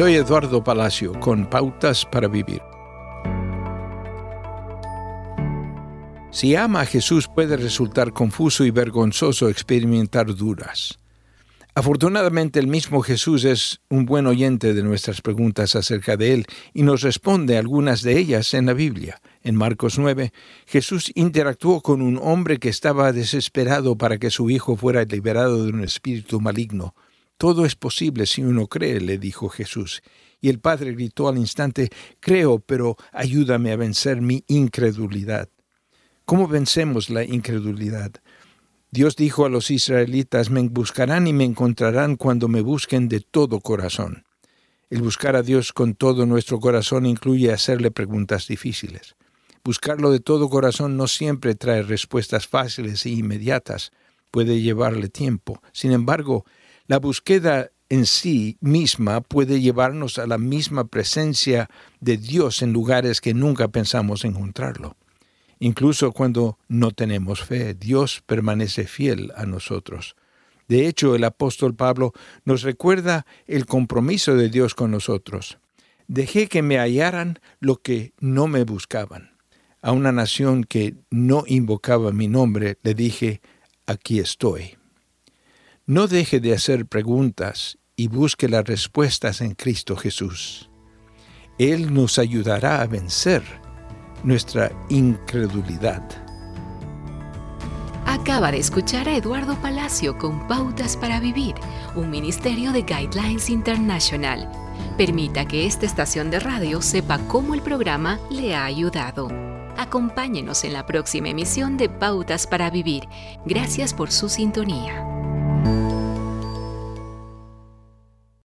Soy Eduardo Palacio con Pautas para Vivir. Si ama a Jesús puede resultar confuso y vergonzoso experimentar dudas. Afortunadamente el mismo Jesús es un buen oyente de nuestras preguntas acerca de Él y nos responde algunas de ellas en la Biblia. En Marcos 9, Jesús interactuó con un hombre que estaba desesperado para que su hijo fuera liberado de un espíritu maligno. Todo es posible si uno cree, le dijo Jesús. Y el padre gritó al instante, Creo, pero ayúdame a vencer mi incredulidad. ¿Cómo vencemos la incredulidad? Dios dijo a los israelitas, me buscarán y me encontrarán cuando me busquen de todo corazón. El buscar a Dios con todo nuestro corazón incluye hacerle preguntas difíciles. Buscarlo de todo corazón no siempre trae respuestas fáciles e inmediatas, puede llevarle tiempo. Sin embargo, la búsqueda en sí misma puede llevarnos a la misma presencia de Dios en lugares que nunca pensamos encontrarlo. Incluso cuando no tenemos fe, Dios permanece fiel a nosotros. De hecho, el apóstol Pablo nos recuerda el compromiso de Dios con nosotros. Dejé que me hallaran lo que no me buscaban. A una nación que no invocaba mi nombre le dije, aquí estoy. No deje de hacer preguntas y busque las respuestas en Cristo Jesús. Él nos ayudará a vencer nuestra incredulidad. Acaba de escuchar a Eduardo Palacio con Pautas para Vivir, un ministerio de Guidelines International. Permita que esta estación de radio sepa cómo el programa le ha ayudado. Acompáñenos en la próxima emisión de Pautas para Vivir. Gracias por su sintonía.